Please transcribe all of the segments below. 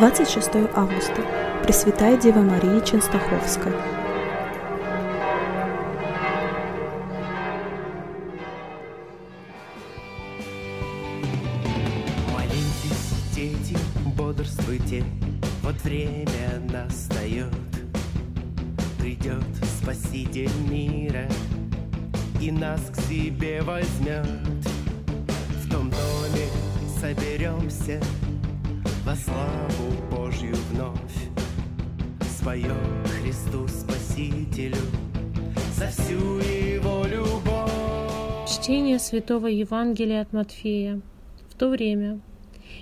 26 августа. Пресвятая Дева Мария Ченстаховская. Молитесь, дети, бодрствуйте, вот время настает. Придет Спаситель мира и нас к себе возьмет. В том доме соберемся во славу Божью вновь. Споем Христу Спасителю за всю Его любовь. Чтение Святого Евангелия от Матфея. В то время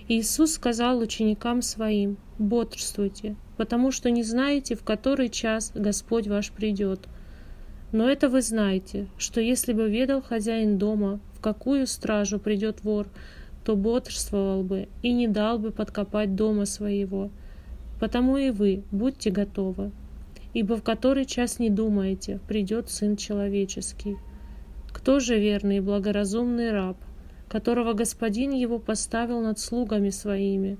Иисус сказал ученикам Своим, «Бодрствуйте, потому что не знаете, в который час Господь ваш придет. Но это вы знаете, что если бы ведал хозяин дома, в какую стражу придет вор, то бодрствовал бы и не дал бы подкопать дома своего. Потому и вы будьте готовы, ибо в который час не думаете, придет Сын Человеческий. Кто же верный и благоразумный раб, которого Господин его поставил над слугами своими,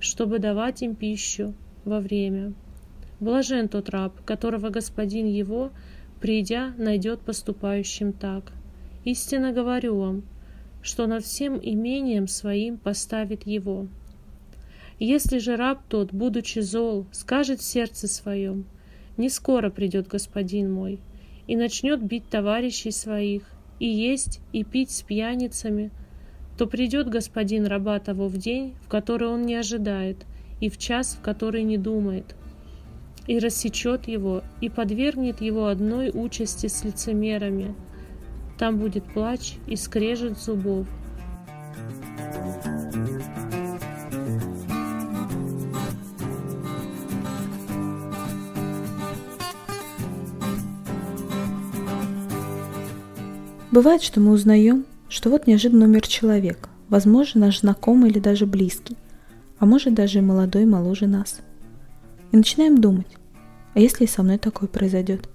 чтобы давать им пищу во время? Блажен тот раб, которого Господин его, придя, найдет поступающим так. Истинно говорю вам, что над всем имением своим поставит его. Если же раб тот, будучи зол, скажет в сердце своем, «Не скоро придет господин мой», и начнет бить товарищей своих, и есть, и пить с пьяницами, то придет господин раба того в день, в который он не ожидает, и в час, в который не думает, и рассечет его, и подвергнет его одной участи с лицемерами. Там будет плач и скрежет зубов. Бывает, что мы узнаем, что вот неожиданно умер человек, возможно, наш знакомый или даже близкий, а может даже и молодой моложе нас. И начинаем думать, а если и со мной такое произойдет?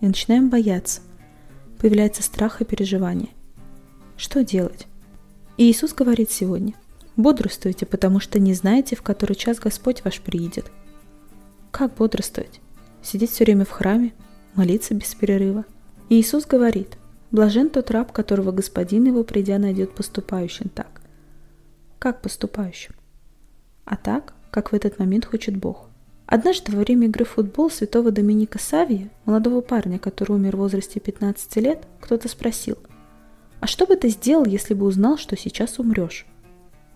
И начинаем бояться. Появляется страх и переживание. Что делать? И Иисус говорит сегодня, бодрствуйте, потому что не знаете, в который час Господь ваш приедет. Как бодрствовать? Сидеть все время в храме, молиться без перерыва. И Иисус говорит, Блажен тот раб, которого господин его, придя, найдет поступающим так. Как поступающим? А так, как в этот момент хочет Бог. Однажды во время игры в футбол святого Доминика Савия, молодого парня, который умер в возрасте 15 лет, кто-то спросил, «А что бы ты сделал, если бы узнал, что сейчас умрешь?»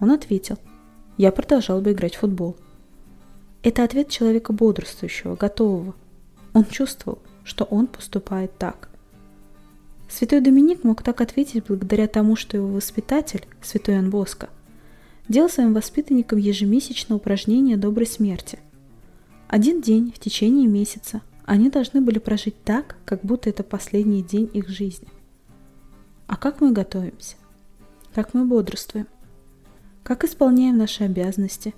Он ответил, «Я продолжал бы играть в футбол». Это ответ человека бодрствующего, готового. Он чувствовал, что он поступает так. Святой Доминик мог так ответить благодаря тому, что его воспитатель, святой Иоанн Боско, делал своим воспитанникам ежемесячное упражнение доброй смерти. Один день в течение месяца они должны были прожить так, как будто это последний день их жизни. А как мы готовимся? Как мы бодрствуем? Как исполняем наши обязанности?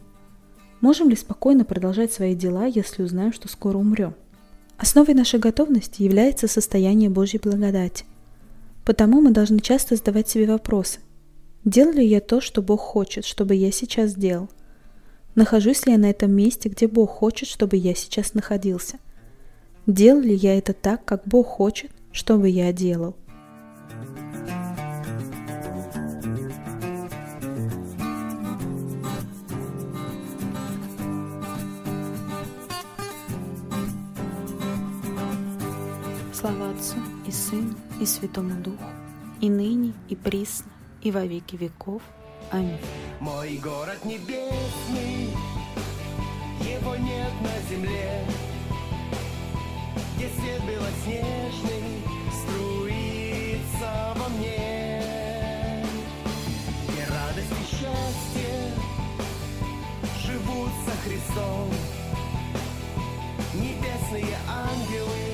Можем ли спокойно продолжать свои дела, если узнаем, что скоро умрем? Основой нашей готовности является состояние Божьей благодати. Потому мы должны часто задавать себе вопросы. Делаю ли я то, что Бог хочет, чтобы я сейчас сделал? Нахожусь ли я на этом месте, где Бог хочет, чтобы я сейчас находился? Делаю ли я это так, как Бог хочет, чтобы я делал? Слава Отцу и Сыну и Святому Духу, и ныне, и присно, и во веки веков. Аминь. Мой город небесный, на земле, где свет белоснежный струится во мне. Где радость и счастье живут со Христом, небесные ангелы